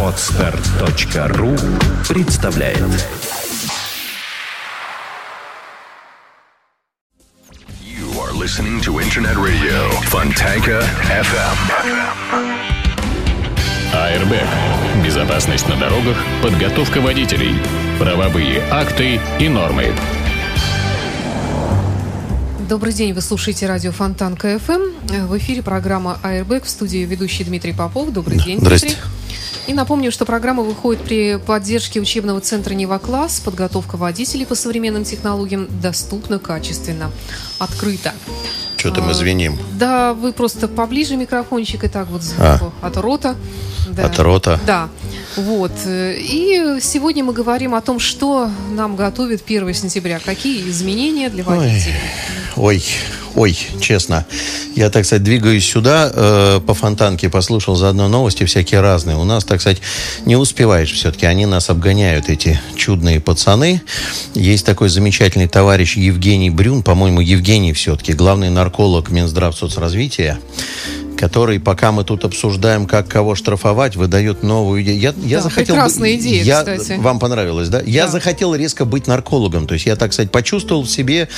Отстар.ру представляет You are listening to Internet Radio Fontanka FM. Airbag. Безопасность на дорогах, подготовка водителей, правовые акты и нормы. Добрый день, вы слушаете радио Фонтанка FM. В эфире программа Airbag в студии ведущий Дмитрий Попов. Добрый день, Здрасте. Дмитрий. И напомню, что программа выходит при поддержке учебного центра «Нева-класс». Подготовка водителей по современным технологиям доступна, качественно, открыто. Что-то мы А, звеним. Да, вы просто поближе микрофончик и так вот А. от рота. Да. От рота. Да. Вот. И сегодня мы говорим о том, что нам готовит 1 сентября. Какие изменения для водителей. ой, ой, честно. Я, так сказать, двигаюсь сюда э, по фонтанке, послушал заодно новости всякие разные. У нас, так сказать, не успеваешь все-таки. Они нас обгоняют, эти чудные пацаны. Есть такой замечательный товарищ Евгений Брюн, по-моему, Евгений все-таки, главный нарколог Минздрав соцразвития который, пока мы тут обсуждаем, как кого штрафовать, выдает новую идею. Я, я Да, захотел... прекрасная идея, я, кстати. Вам понравилось, да? Я Да. захотел резко быть наркологом. То есть я, так сказать, почувствовал в себе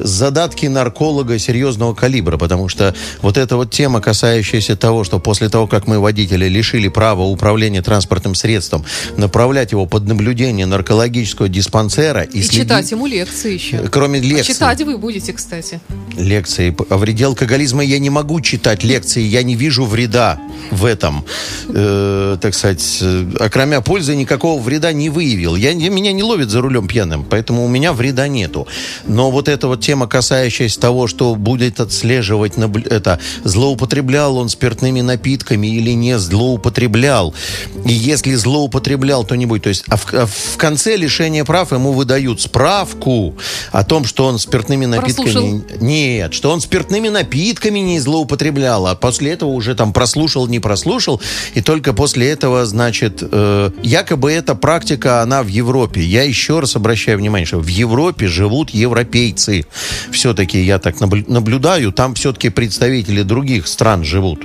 задатки нарколога серьезного калибра, потому что вот эта вот тема, касающаяся того, что после того, как мы водителя лишили права управления транспортным средством, направлять его под наблюдение наркологического диспансера и, И следить- читать ему лекции еще. Кроме лекций. Читать вы будете, кстати. Лекции о вреде алкоголизма я не могу читать лекции, я не вижу вреда в этом. Э, так сказать, э, окромя пользы никакого вреда не выявил. Я, меня не ловит за рулем пьяным, поэтому у меня вреда нету. Но вот эта вот тема, касающаяся того, что будет отслеживать, наблю- это, злоупотреблял он спиртными напитками или не злоупотреблял. И если злоупотреблял, то не будет. То есть, а в, а в конце лишения прав ему выдают справку о том, что он спиртными напитками... Прослушал. Нет, что он спиртными напитками не злоупотреблял, а после этого уже там прослушал, не прослушал, и только после этого, значит, э, якобы эта практика, она в Европе. Я еще раз обращаю внимание, что в Европе живут европейцы. Все-таки я так наблю- наблюдаю, там все-таки представители других стран живут.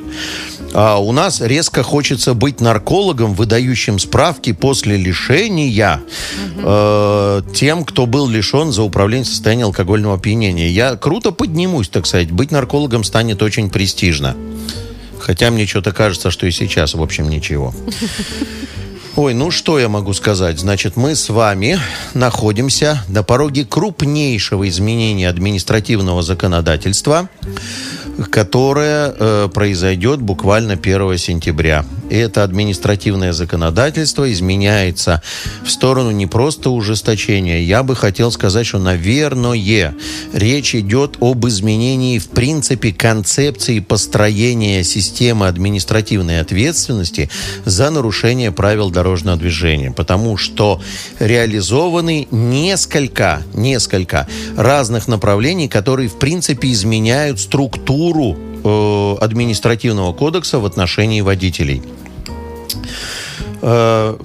А у нас резко хочется быть наркологом, выдающим справки после лишения э, тем, кто был лишен за управление состоянием алкогольного опьянения. Я круто поднимусь, так сказать. Быть наркологом станет очень престижно. Хотя мне что-то кажется, что и сейчас, в общем, ничего. Ой, ну что я могу сказать? Значит, мы с вами находимся на пороге крупнейшего изменения административного законодательства, которое э, произойдет буквально 1 сентября. И это административное законодательство изменяется в сторону не просто ужесточения. Я бы хотел сказать, что, наверное, речь идет об изменении, в принципе, концепции построения системы административной ответственности за нарушение правил дорожного движения. Потому что реализованы несколько, несколько разных направлений, которые, в принципе, изменяют структуру административного кодекса в отношении водителей. Э,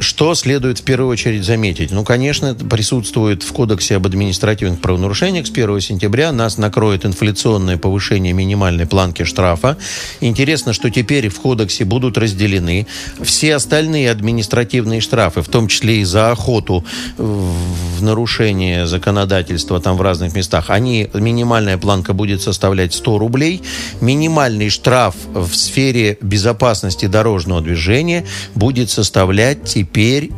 Что следует в первую очередь заметить? Ну, конечно, присутствует в Кодексе об административных правонарушениях. С 1 сентября нас накроет инфляционное повышение минимальной планки штрафа. Интересно, что теперь в Кодексе будут разделены все остальные административные штрафы, в том числе и за охоту в нарушение законодательства там в разных местах. Они, минимальная планка будет составлять 100 рублей. Минимальный штраф в сфере безопасности дорожного движения будет составлять теперь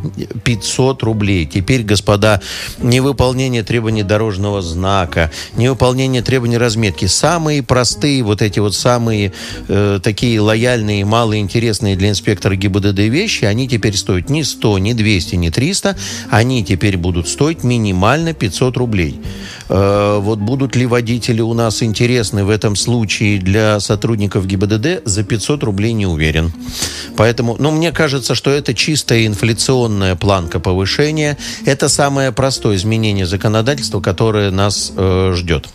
500 рублей. Теперь, господа, невыполнение требований дорожного знака, невыполнение требований разметки, самые простые, вот эти вот самые э, такие лояльные, малоинтересные для инспектора ГИБДД вещи, они теперь стоят не 100, не 200, не 300, они теперь будут стоить минимально 500 рублей. Э, вот будут ли водители у нас интересны в этом случае для сотрудников ГИБДД, за 500 рублей не уверен. Поэтому, ну, мне кажется, что это чистая инфляционная планка повышения. Это самое простое изменение законодательства, которое нас э, ждет.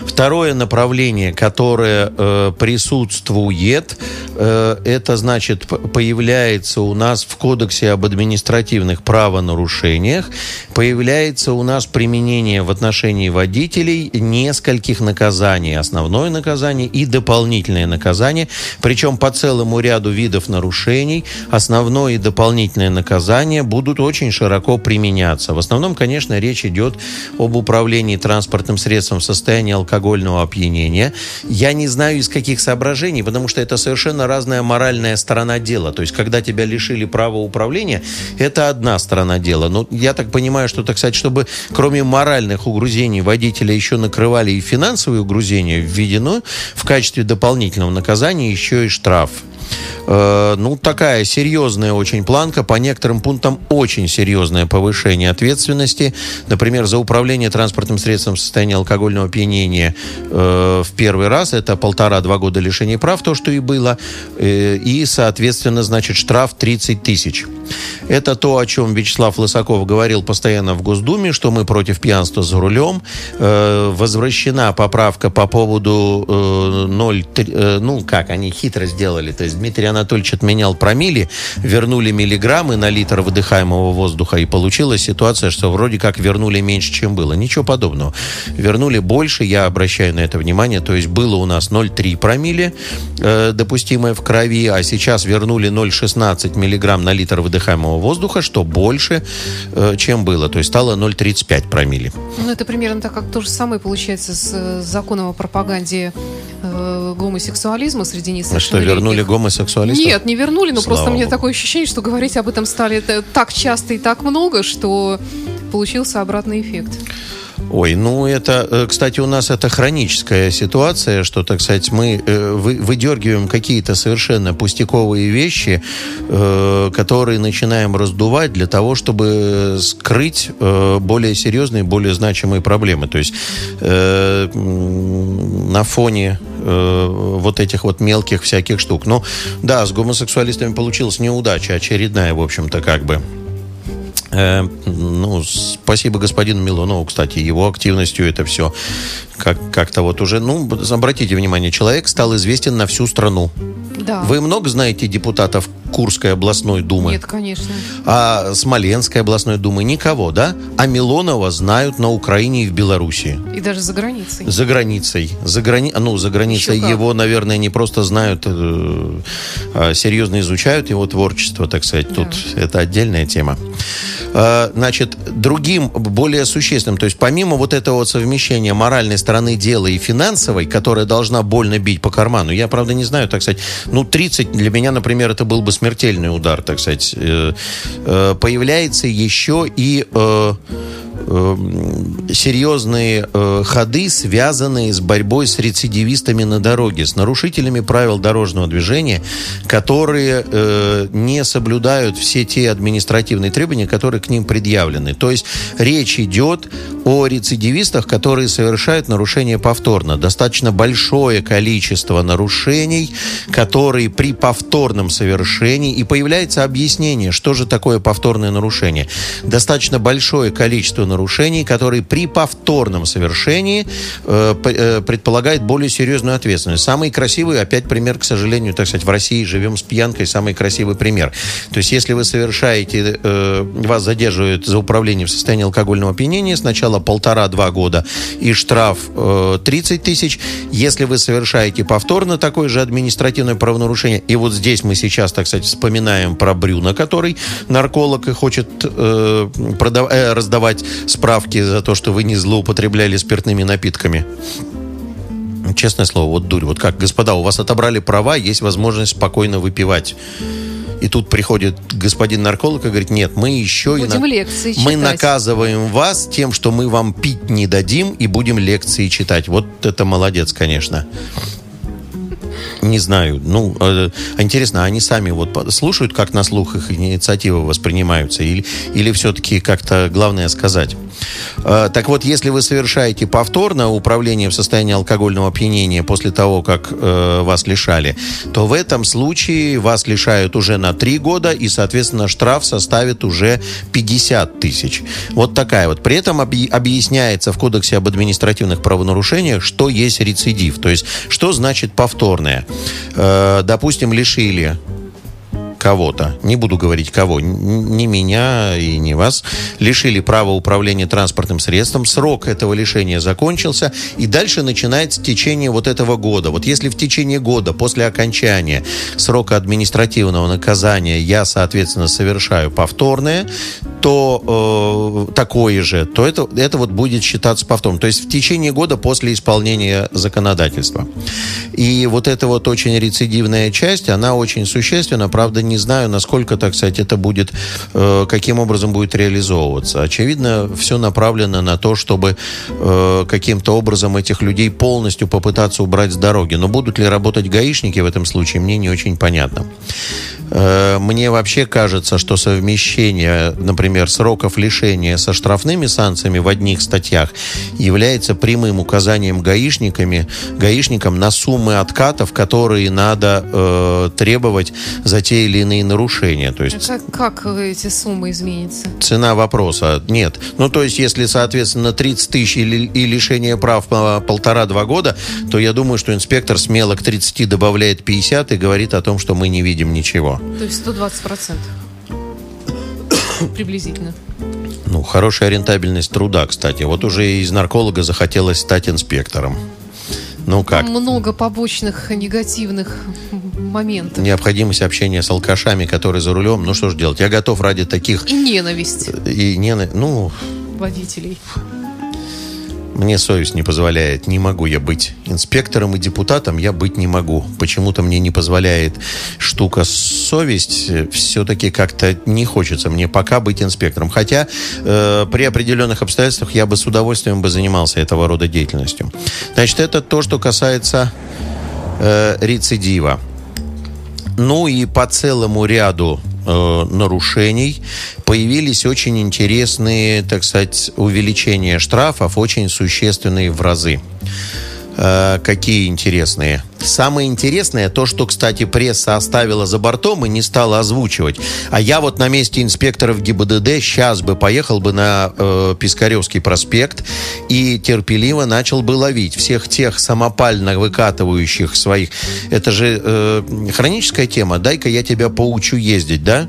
Второе направление, которое э, присутствует, э, это значит появляется у нас в Кодексе об административных правонарушениях, появляется у нас применение в отношении водителей нескольких наказаний. Основное наказание и дополнительное наказание, причем по целому ряду видов нарушений основное и дополнительное наказание будут очень широко применяться. В основном, конечно, речь идет об управлении транспортным средством в состоянии алкогольного опьянения. Я не знаю из каких соображений, потому что это совершенно разная моральная сторона дела. То есть, когда тебя лишили права управления, это одна сторона дела. Но я так понимаю, что, так сказать, чтобы кроме моральных угрузений водителя еще накрывали и финансовые угрузения, введено в качестве дополнительного наказания еще и штраф. Э, ну, такая серьезная очень планка. По некоторым пунктам очень серьезное повышение ответственности. Например, за управление транспортным средством в состоянии алкогольного опьянения э, в первый раз это полтора-два года лишения прав, то, что и было. Э, и, соответственно, значит, штраф 30 тысяч. Это то, о чем Вячеслав Лысаков говорил постоянно в Госдуме, что мы против пьянства за рулем. Э, возвращена поправка по поводу э, 0, э, ну, как, они хитро сделали. То есть Дмитрий Анатольевич отменял промили, вернули миллиграммы на литр выдыхаемого воздуха, и получилась ситуация, что вроде как вернули меньше, чем было. Ничего подобного. Вернули больше, я обращаю на это внимание, то есть было у нас 0,3 промили, э, допустимое в крови, а сейчас вернули 0,16 миллиграмм на литр выдыхаемого воздуха, что больше, э, чем было. То есть стало 0,35 промили. Ну, это примерно так, как то же самое получается с э, законом о пропаганде э, гомосексуализма среди А несовершеннолетних. что, вернули гомосексуалистов? Нет, не вернули, но Слава просто богу. такое ощущение, что говорить об этом стали это так часто и так много, что получился обратный эффект. Ой, ну это, э, кстати, у нас это хроническая ситуация, что, так сказать, мы э, вы- выдергиваем какие-то совершенно пустяковые вещи, э, которые начинаем раздувать для того, чтобы скрыть э, более серьезные, более значимые проблемы. То есть э, на фоне э, вот этих вот мелких всяких штук. Но да, с гомосексуалистами получилась неудача очередная, в общем-то, как бы. Э, ну, спасибо господину Милонову, кстати, его активностью это все как- как-то вот уже, ну, обратите внимание, человек стал известен на всю страну. Да. Вы много знаете депутатов Курской областной думы? Нет, конечно. А Смоленской областной думы никого, да? А Милонова знают на Украине и в Белоруссии. И даже за границей. За границей. За, грани... ну, за границей Еще как. его, наверное, не просто знают, э, а серьезно изучают его творчество, так сказать. Тут это отдельная тема. Э, Значит, другим, более существенным, то есть помимо вот этого вот совмещения моральной стороны дела и финансовой, которая должна больно бить по карману, я, правда, не знаю, так сказать, ну, 30 для меня, например, это был бы смертельный удар, так сказать, э, э, появляется еще и э, серьезные э, ходы, связанные с борьбой с рецидивистами на дороге, с нарушителями правил дорожного движения, которые э, не соблюдают все те административные требования, которые к ним предъявлены. То есть речь идет о рецидивистах, которые совершают нарушения повторно. Достаточно большое количество нарушений, которые при повторном совершении, и появляется объяснение, что же такое повторное нарушение. Достаточно большое количество нарушений, которые при повторном совершении э, э, предполагает более серьезную ответственность. Самый красивый, опять пример, к сожалению, так сказать, в России живем с пьянкой, самый красивый пример. То есть, если вы совершаете, э, вас задерживают за управление в состоянии алкогольного опьянения, сначала полтора-два года и штраф э, 30 тысяч. Если вы совершаете повторно такое же административное правонарушение, и вот здесь мы сейчас, так сказать, вспоминаем про Брюна, который нарколог и хочет э, продав- э, раздавать справки за то, что вы не злоупотребляли спиртными напитками. Честное слово, вот дурь. Вот как, господа, у вас отобрали права, есть возможность спокойно выпивать. И тут приходит господин нарколог и говорит, нет, мы еще и Будем на- лекции мы читать. наказываем вас тем, что мы вам пить не дадим и будем лекции читать. Вот это молодец, конечно. Не знаю. Ну, э, интересно, они сами вот слушают, как на слух их инициативы воспринимаются, или, или все-таки как-то главное сказать? Э, так вот, если вы совершаете повторно управление в состоянии алкогольного опьянения после того, как э, вас лишали, то в этом случае вас лишают уже на 3 года, и, соответственно, штраф составит уже 50 тысяч. Вот такая вот. При этом объ- объясняется в Кодексе об административных правонарушениях, что есть рецидив. То есть, что значит повторное. Э, допустим, лишили кого-то, не буду говорить кого, н- ни меня и не вас, лишили права управления транспортным средством, срок этого лишения закончился, и дальше начинается течение вот этого года. Вот если в течение года после окончания срока административного наказания я, соответственно, совершаю повторное, то э, такое же, то это, это вот будет считаться повтором. То есть в течение года после исполнения законодательства. И вот эта вот очень рецидивная часть, она очень существенна. Правда, не знаю, насколько, так сказать, это будет, э, каким образом будет реализовываться. Очевидно, все направлено на то, чтобы э, каким-то образом этих людей полностью попытаться убрать с дороги. Но будут ли работать гаишники в этом случае, мне не очень понятно. Э, Мне вообще кажется, что совмещение, например, сроков лишения со штрафными санкциями в одних статьях является прямым указанием гаишниками, гаишникам на суммы откатов, которые надо э, требовать за те или иные нарушения. То есть Как, как эти суммы изменятся? цена вопроса нет. Ну, то есть, если, соответственно, 30 тысяч или, и лишение прав по полтора-два года, то я думаю, что инспектор смело к 30 добавляет 50 и говорит о том, что мы не видим ничего. То есть 120 процентов. Приблизительно. Ну, хорошая рентабельность труда, кстати. Вот уже из нарколога захотелось стать инспектором. Ну как? Много побочных негативных моментов. Необходимость общения с алкашами, которые за рулем. Ну что ж делать? Я готов ради таких И ненависть и не... Ну, водителей. Мне совесть не позволяет. Не могу я быть инспектором и депутатом. Я быть не могу. Почему-то мне не позволяет штука совесть. Все-таки как-то не хочется мне пока быть инспектором. Хотя э, при определенных обстоятельствах я бы с удовольствием бы занимался этого рода деятельностью. Значит, это то, что касается э, рецидива. Ну и по целому ряду э, нарушений появились очень интересные, так сказать, увеличения штрафов, очень существенные в разы. Э, какие интересные? Самое интересное то, что, кстати, пресса оставила за бортом и не стала озвучивать. А я вот на месте инспекторов ГИБДД сейчас бы поехал бы на э, Пискаревский проспект и терпеливо начал бы ловить всех тех самопально выкатывающих своих. Это же э, хроническая тема. Дай-ка я тебя поучу ездить, да?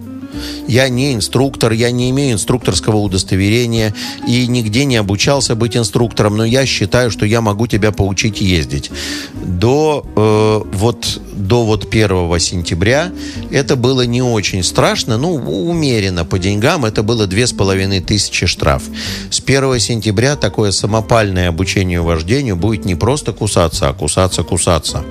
Я не инструктор, я не имею инструкторского удостоверения и нигде не обучался быть инструктором, но я считаю, что я могу тебя поучить ездить. До э, вот до вот 1 сентября это было не очень страшно, ну, умеренно по деньгам, это было две с половиной тысячи штраф. С 1 сентября такое самопальное обучение вождению будет не просто кусаться, а кусаться-кусаться.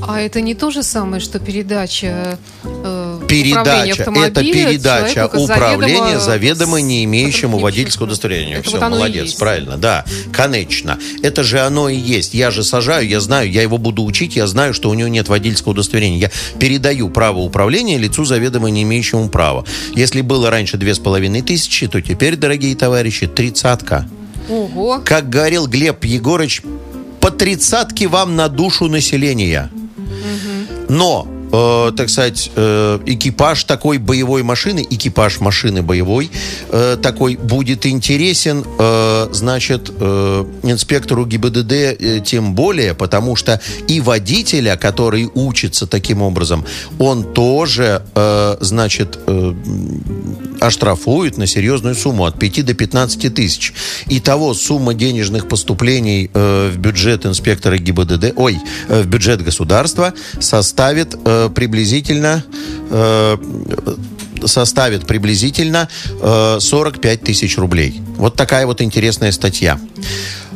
А это не то же самое, что передача э, Передача, это передача управления заведомо- заведомо не имеющему водительского удостоверения. Это Все, вот молодец, правильно, да, конечно. Это же оно и есть. Я же сажаю, я знаю, я его буду учить, я знаю, что у него нет водительского удостоверения. Я передаю право управления лицу заведомо не имеющему права. Если было раньше две с половиной тысячи, то теперь, дорогие товарищи, тридцатка. Ого. Как говорил Глеб Егорыч, по тридцатке вам на душу населения. Но, э, так сказать, э, экипаж такой боевой машины, экипаж машины боевой э, такой будет интересен, э, значит, э, инспектору ГИБДД э, тем более, потому что и водителя, который учится таким образом, он тоже, э, значит, э, оштрафуют на серьезную сумму от 5 до 15 тысяч. Итого сумма денежных поступлений э, в бюджет инспектора ГИБДД, ой, э, в бюджет государства составит э, приблизительно э, составит приблизительно э, 45 тысяч рублей. Вот такая вот интересная статья.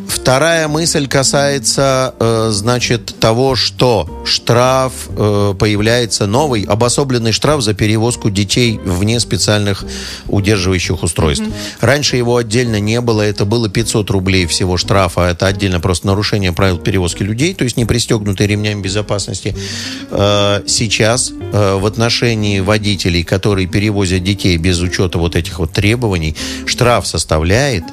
Вторая мысль касается, э, значит, того, что штраф э, появляется новый, обособленный штраф за перевозку детей вне специальных удерживающих устройств. Раньше его отдельно не было, это было 500 рублей всего штрафа, это отдельно просто нарушение правил перевозки людей, то есть не пристегнутые ремнями безопасности. Э, сейчас э, в отношении водителей, которые перевозят детей без учета вот этих вот требований, штраф составляет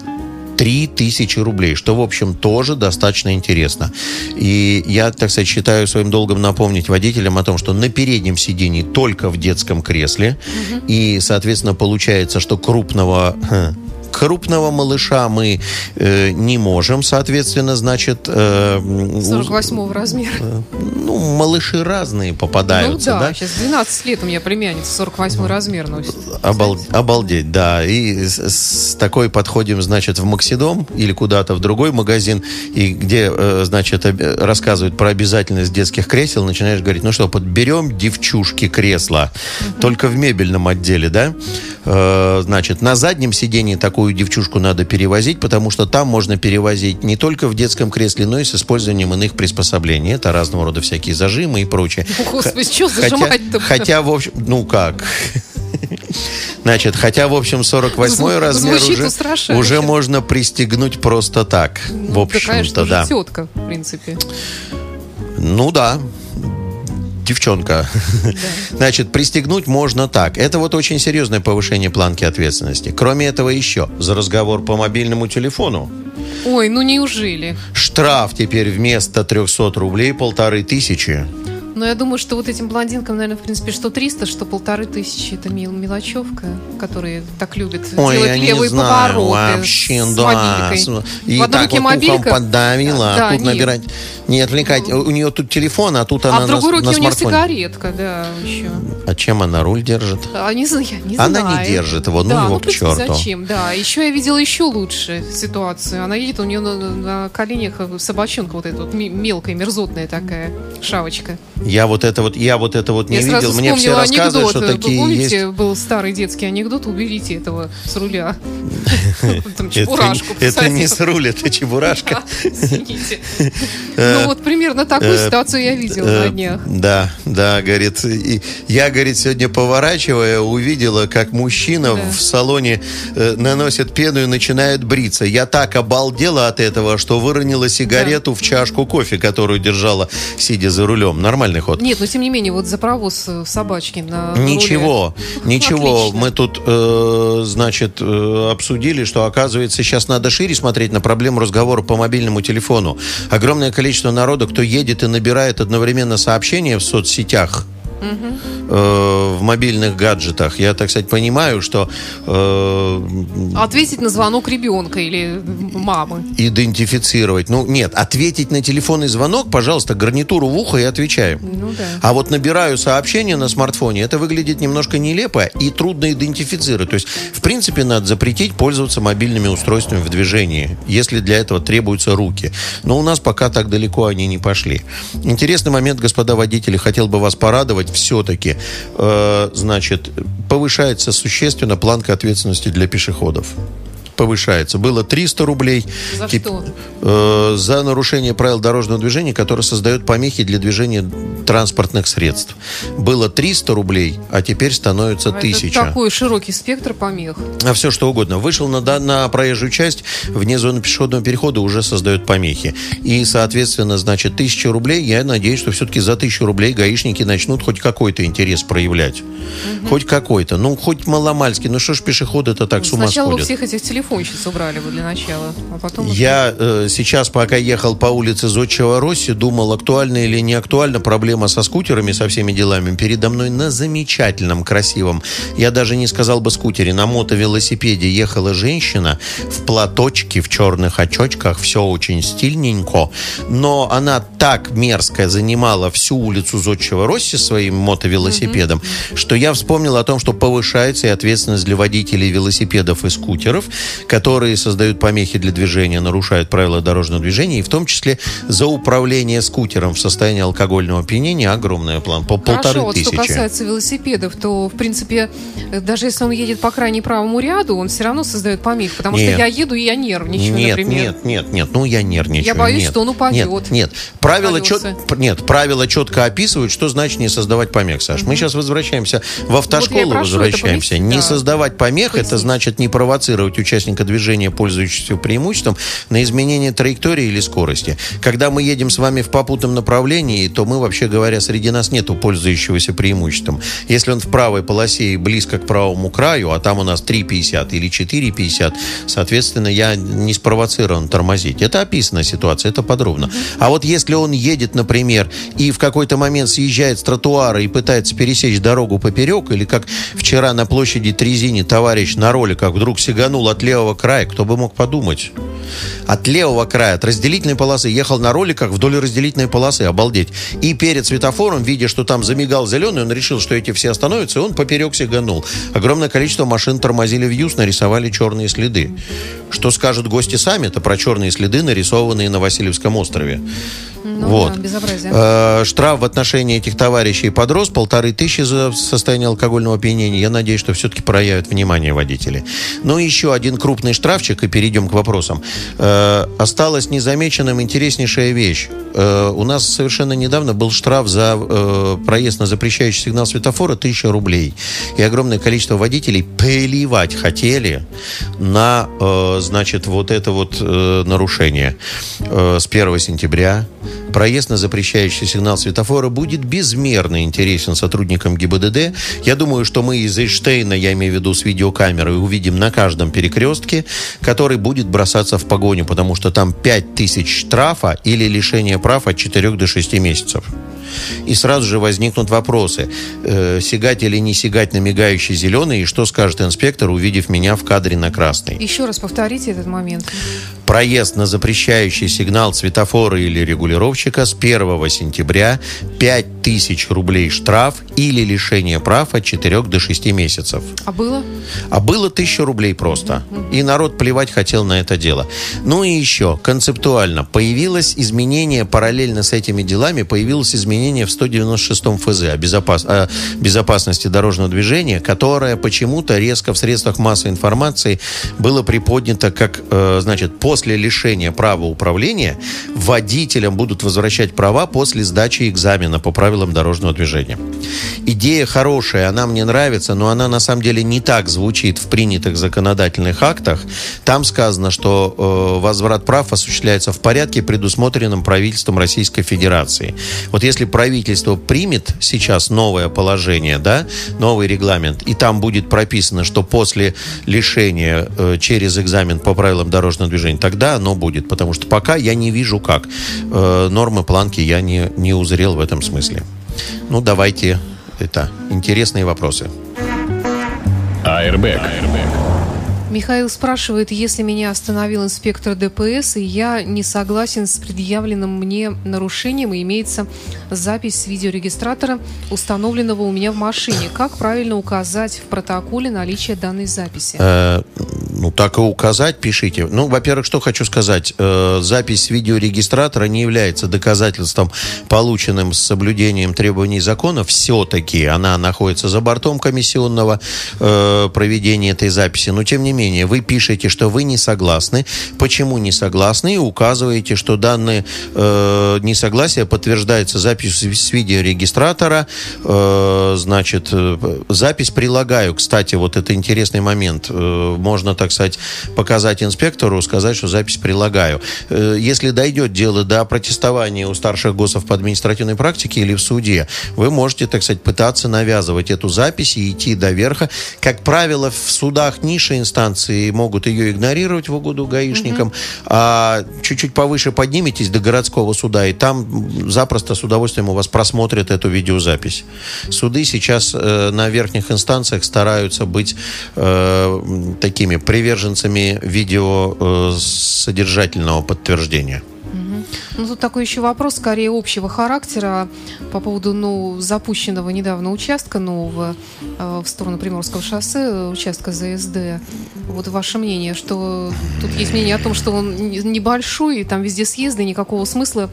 3000 рублей, что, в общем, тоже достаточно интересно. И я, так сказать, считаю своим долгом напомнить водителям о том, что на переднем сидении только в детском кресле. И, соответственно, получается, что крупного крупного малыша мы э, не можем, соответственно, значит... Э, 48 размера. ну, малыши разные попадаются, ну да, да? сейчас 12 лет у меня племянница 48 размер носит. Обал- обалдеть, да. И с, с такой подходим, значит, в Максидом или куда-то в другой магазин, и где, э, значит, э, рассказывают про обязательность детских кресел, начинаешь говорить, ну что, подберем девчушки кресла, только в мебельном отделе, да? Э, значит, на заднем сидении такую девчушку надо перевозить, потому что там можно перевозить не только в детском кресле, но и с использованием иных приспособлений. Это разного рода всякие зажимы и прочее. Господи, что зажимать-то? Хотя, в общем, ну как? Значит, хотя, в общем, 48 Зву- размер звучит уже, устрашающе. уже можно пристегнуть просто так. в Ну, да, общем-то, да. тетка, в принципе. Ну да. Девчонка. Значит, пристегнуть можно так. Это вот очень серьезное повышение планки ответственности. Кроме этого еще, за разговор по мобильному телефону Ой, ну неужели? штраф теперь вместо 300 рублей полторы тысячи. Но я думаю, что вот этим блондинкам, наверное, в принципе, что 300, что полторы тысячи, это мил, мелочевка, которые так любят Ой, делать я не левые знаю, повороты вообще, с да. мобилькой. И в одной так руке вот мобилька, поддавила, Да, а тут нет. набирать... Не отвлекать. У нее тут телефон, а тут она а в на, другой руке на у нее сигаретка, да, еще. А чем она руль держит? А, не я не Она знаю. не держит его, ну да, его ну, к в черту. зачем, да. Еще я видела еще лучше ситуацию. Она едет, у нее на, на коленях собачонка вот эта вот мелкая, мерзотная такая шавочка. Я вот это вот, я вот это вот не я видел. Мне все рассказывают, что такие Помните, есть. был старый детский анекдот, уберите этого с руля. Это, не с руля, это чебурашка. Извините. Ну вот примерно такую э, ситуацию я видела Э, на днях. Да, да, говорит. Я, говорит, сегодня поворачивая, увидела, как мужчина в салоне э, наносит пену и начинает бриться. Я так обалдела от этого, что выронила сигарету в чашку кофе, которую держала, сидя за рулем. Нормальный ход. Нет, но тем не менее, вот за провоз э, собачки на. Ничего, ничего. Отлично. Мы тут, э, значит, э, обсудили, что, оказывается, сейчас надо шире смотреть на проблему разговора по мобильному телефону. Огромное количество народа, кто едет и набирает одновременно сообщения в соцсетях, э, в мобильных гаджетах. Я, так сказать, понимаю, что э, Ответить на звонок ребенка или мамы. идентифицировать. Ну, нет, ответить на телефонный звонок, пожалуйста, гарнитуру в ухо и отвечаю. Ну да. А вот набираю сообщение на смартфоне, это выглядит немножко нелепо и трудно идентифицировать. То есть, в принципе, надо запретить пользоваться мобильными устройствами в движении, если для этого требуются руки. Но у нас пока так далеко они не пошли. Интересный момент, господа водители, хотел бы вас порадовать. Все-таки, э, значит, повышается существенно планка ответственности для пешеходов. Повышается. Было 300 рублей. За Теп- что? э, за нарушение правил дорожного движения, которое создает помехи для движения транспортных средств. Было 300 рублей, а теперь становится Это 1000. такой широкий спектр помех. А все что угодно. Вышел на, на проезжую часть, вне зоны пешеходного перехода уже создает помехи. И, соответственно, значит, 1000 рублей, я надеюсь, что все-таки за 1000 рублей гаишники начнут хоть какой-то интерес проявлять. Хоть какой-то. Ну, хоть маломальский. Ну, что ж пешеходы-то так с ума Сначала бы сходят? всех этих телефонщиц убрали бы для начала, а потом... Я э, сейчас, пока ехал по улице Зодчего Росси, думал, актуальна или не актуальна проблема со скутерами, со всеми делами. Передо мной на замечательном, красивом, я даже не сказал бы скутере, на мотовелосипеде ехала женщина в платочке, в черных очочках, все очень стильненько, но она так мерзко занимала всю улицу Зодчего Росси своим мотовелосипедом, что я вспомнил о том, что повышается и ответственность для водителей велосипедов и скутеров которые создают помехи для движения, нарушают правила дорожного движения, и в том числе за управление скутером в состоянии алкогольного опьянения огромный план, по Хорошо, полторы вот тысячи. что касается велосипедов, то, в принципе, даже если он едет по крайне правому ряду, он все равно создает помех, потому Нет. что я еду и я нервничаю, нет, например. нет, нет, нет, ну я нервничаю. Я боюсь, нет. что он упадет. Нет, нет. Правила, чет... Нет, правила четко описывают, что значит не создавать помех, Саш. Мы сейчас возвращаемся в автошколу, Вот это возвращаемся. не да. создавать помех, это Пояснить. значит не провоцировать участника движения, пользующегося преимуществом, на изменение траектории или скорости. Когда мы едем с вами в попутном направлении, то мы, вообще говоря, среди нас нету пользующегося преимуществом. Если он в правой полосе и близко к правому краю, а там у нас 3,50 или 4,50, соответственно, я не спровоцирован тормозить. Это описана ситуация, это подробно. А вот если он едет, например, и в какой-то момент съезжает с тротуара и пытается пересечь дорогу поперек, или как вчера на площади Трезини товарищ на роликах вдруг сиганул от левого края, кто бы мог подумать? От левого края, от разделительной полосы, ехал на роликах вдоль разделительной полосы, обалдеть. И перед светофором, видя, что там замигал зеленый, он решил, что эти все остановятся, и он поперек сиганул. Огромное количество машин тормозили в юз, нарисовали черные следы. Что скажут гости саммита про черные следы, нарисованные на Васильевском острове? Ну вот. да, безобразие. Э, штраф в отношении этих товарищей подрос, полторы тысячи за состояние алкогольного опьянения. Я надеюсь, что все-таки проявят внимание водители. Ну еще один крупный штрафчик, и перейдем к вопросам. Э, осталась незамеченным интереснейшая вещь. Э, у нас совершенно недавно был штраф за проезд на запрещающий сигнал светофора 1000 рублей. И огромное количество водителей плевать хотели на, значит, вот это вот нарушение. С 1 сентября проезд на запрещающий сигнал светофора будет безмерно интересен сотрудникам ГИБДД. Я думаю, что мы из Эйштейна, я имею в виду с видеокамерой, увидим на каждом перекрестке, который будет бросаться в погоню, потому что там 5000 штрафа или лишение прав от 4 до 6 месяцев. И сразу же возникнут вопросы. Э, сигать или не сигать на мигающий зеленый, и что скажет инспектор, увидев меня в кадре на красный? Еще раз повторите этот момент. Проезд на запрещающий сигнал светофора или регулировщика с 1 сентября 5000 рублей штраф или лишение прав от 4 до 6 месяцев. А было? А было 1000 рублей просто. И народ плевать хотел на это дело. Ну и еще, концептуально, появилось изменение, параллельно с этими делами, появилось изменение в 196 ФЗ о, безопас- о безопасности дорожного движения, которое почему-то резко в средствах массовой информации было приподнято как, э, значит, после лишения права управления водителям будут возвращать права после сдачи экзамена по правилам дорожного движения. Идея хорошая, она мне нравится, но она на самом деле не так звучит в принятых законодательных актах. Там сказано, что э, возврат прав осуществляется в порядке, предусмотренном правительством Российской Федерации. Вот если правительство примет сейчас новое положение, да, новый регламент, и там будет прописано, что после лишения э, через экзамен по правилам дорожного движения, тогда оно будет, потому что пока я не вижу как. Э, нормы планки я не, не узрел в этом смысле. Ну, давайте, это, интересные вопросы. Airbag. Михаил спрашивает, если меня остановил инспектор ДПС, и я не согласен с предъявленным мне нарушением, и имеется запись с видеорегистратора, установленного у меня в машине. Как правильно указать в протоколе наличие данной записи? Ну, так и указать, пишите. Ну, во-первых, что хочу сказать. Э, запись видеорегистратора не является доказательством, полученным с соблюдением требований закона. Все-таки она находится за бортом комиссионного э, проведения этой записи. Но, тем не менее, вы пишете, что вы не согласны. Почему не согласны? И указываете, что данное э, несогласие подтверждается записью с видеорегистратора. Э, значит, запись прилагаю. Кстати, вот это интересный момент. Можно, так сказать, показать инспектору, сказать, что запись прилагаю. Э, если дойдет дело до протестования у старших госов по административной практике или в суде, вы можете, так сказать, пытаться навязывать эту запись и идти до верха. Как правило, в судах низшей инстанции могут ее игнорировать в угоду гаишникам, а чуть-чуть повыше подниметесь до городского суда, и там запросто с удовольствием у вас просмотрят эту видеозапись. Суды сейчас э, на верхних инстанциях стараются быть э, такими приверженцами видео э, содержательного подтверждения. Ну, тут такой еще вопрос, скорее общего характера по поводу ну, запущенного недавно участка нового э, в сторону Приморского шоссе, э, участка ЗСД. Вот ваше мнение, что тут есть мнение о том, что он небольшой, и там везде съезды, никакого смысла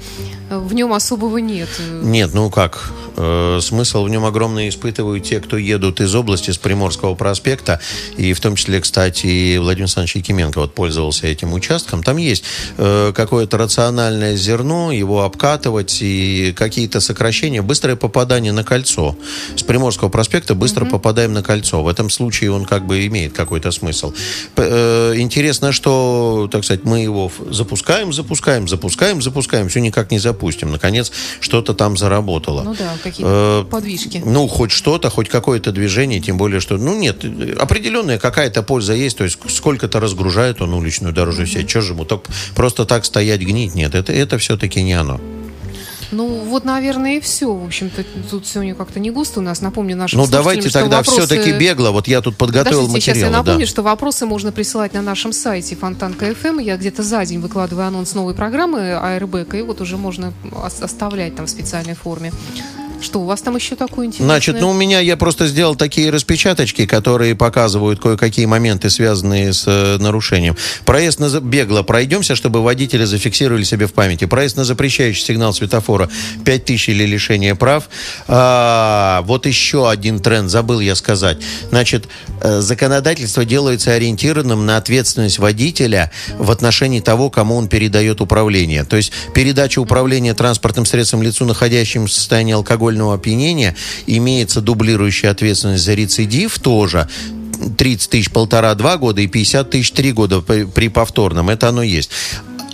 в нем особого нет. Нет, ну как? Э, смысл в нем огромный испытывают те, кто едут из области, с Приморского проспекта, и в том числе, кстати, Владимир Александрович Якименко вот пользовался этим участком. Там есть э, какое-то рациональное зерно, его обкатывать и какие-то сокращения, быстрое попадание на кольцо. С Приморского проспекта быстро mm-hmm. попадаем на кольцо. В этом случае он как бы имеет какой-то смысл. Э, интересно, что, так сказать, мы его запускаем, запускаем, запускаем, запускаем, все никак не запустим. Наконец, что-то там заработало. Ну да, какие-то э, подвижки. Ну, хоть что-то, хоть какое-то движение, тем более, что, ну, нет, определенная какая-то польза есть, то есть сколько-то разгружает он уличную дорожную mm-hmm. сеть, что же ему так, просто так стоять, гнить, нет, это, это все-таки не оно. Ну, вот, наверное, и все. В общем-то, тут сегодня как-то не густо у нас. Напомню нашим Ну, давайте тогда вопросы... все-таки бегло. Вот я тут подготовил Подождите, материалы. сейчас я напомню, да. что вопросы можно присылать на нашем сайте Фонтанка FM. Я где-то за день выкладываю анонс новой программы АРБК, и вот уже можно оставлять там в специальной форме. Что у вас там еще такое интересное? Значит, ну у меня я просто сделал такие распечаточки, которые показывают кое-какие моменты, связанные с э, нарушением. Проезд на бегло пройдемся, чтобы водители зафиксировали себе в памяти. Проезд на запрещающий сигнал светофора 5000 или лишение прав. А, вот еще один тренд, забыл я сказать. Значит, э, законодательство делается ориентированным на ответственность водителя в отношении того, кому он передает управление. То есть передача управления транспортным средством лицу, находящему в состоянии алкоголя алкогольного опьянения имеется дублирующая ответственность за рецидив тоже. 30 тысяч полтора-два года и 50 тысяч три года при повторном. Это оно есть.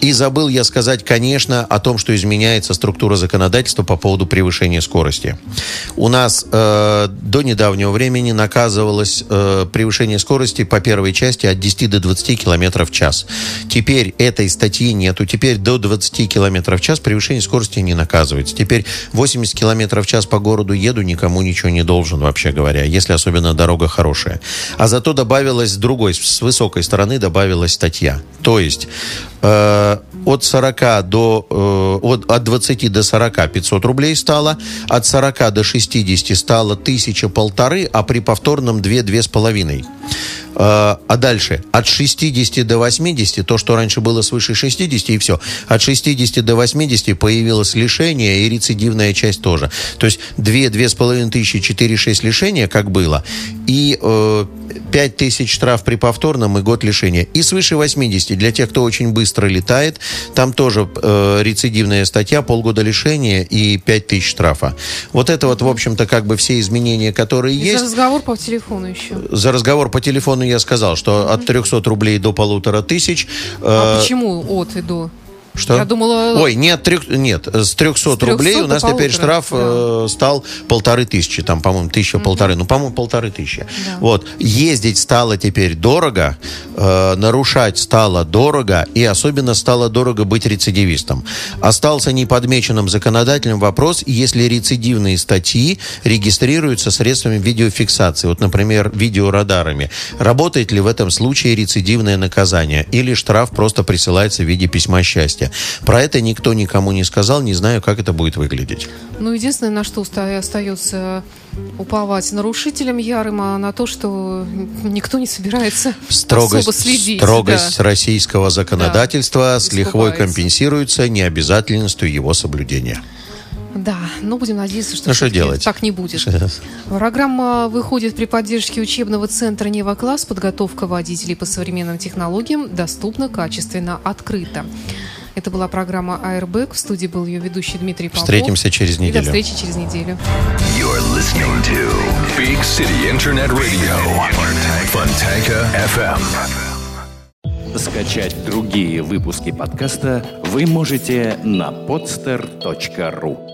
И забыл я сказать, конечно, о том, что изменяется структура законодательства по поводу превышения скорости. У нас э, до недавнего времени наказывалось э, превышение скорости по первой части от 10 до 20 км в час. Теперь этой статьи нету. Теперь до 20 км в час превышение скорости не наказывается. Теперь 80 км в час по городу еду, никому ничего не должен, вообще говоря, если особенно дорога хорошая. А зато добавилась другой, с высокой стороны добавилась статья. То есть э, от 40 до, э, от, от 20 до 40 500 рублей стало, от 40 до 60 стало тысяча полторы, а при повторном 2 две с половиной. Э, а дальше от 60 до 80, то, что раньше было свыше 60, и все. От 60 до 80 появилось лишение и рецидивная часть тоже. То есть 2-2,5 тысячи, 4-6 лишения, как было, и э, 5 тысяч штраф при повторном и год лишения. И свыше 80 для тех, кто очень быстро летает, там тоже э, рецидивная статья, полгода лишения и 5 тысяч штрафа. Вот это вот, в общем-то, как бы все изменения, которые и есть. За разговор по телефону еще. За разговор по телефону я сказал, что mm-hmm. от 300 рублей до полутора тысяч. А э, почему от и до? Что? Я думала... Ой, нет, трех, нет, с 300, 300 рублей у нас теперь штраф да. э, стал полторы тысячи, там, по-моему, тысяча, угу. полторы, ну, по-моему, полторы тысячи. Да. Вот, ездить стало теперь дорого, э, нарушать стало дорого, и особенно стало дорого быть рецидивистом. Остался неподмеченным законодателем вопрос, если рецидивные статьи регистрируются средствами видеофиксации, вот, например, видеорадарами, работает ли в этом случае рецидивное наказание, или штраф просто присылается в виде письма счастья? Месте. Про это никто никому не сказал, не знаю, как это будет выглядеть. Ну, единственное, на что остается уповать нарушителям ярым, а на то, что никто не собирается строгость, особо следить. Строгость да. российского законодательства да, с лихвой компенсируется необязательностью его соблюдения. Да, но будем надеяться, что, ну, что делать? так не будет. Сейчас. Программа выходит при поддержке учебного центра «Нева Класс». Подготовка водителей по современным технологиям доступна, качественно, открыто. Это была программа «Аэрбэк». В студии был ее ведущий Дмитрий Попов. Встретимся через неделю. И до встречи через неделю. You're listening to Big City Internet Radio. Fontanka FM. Скачать другие выпуски подкаста вы можете на podster.ru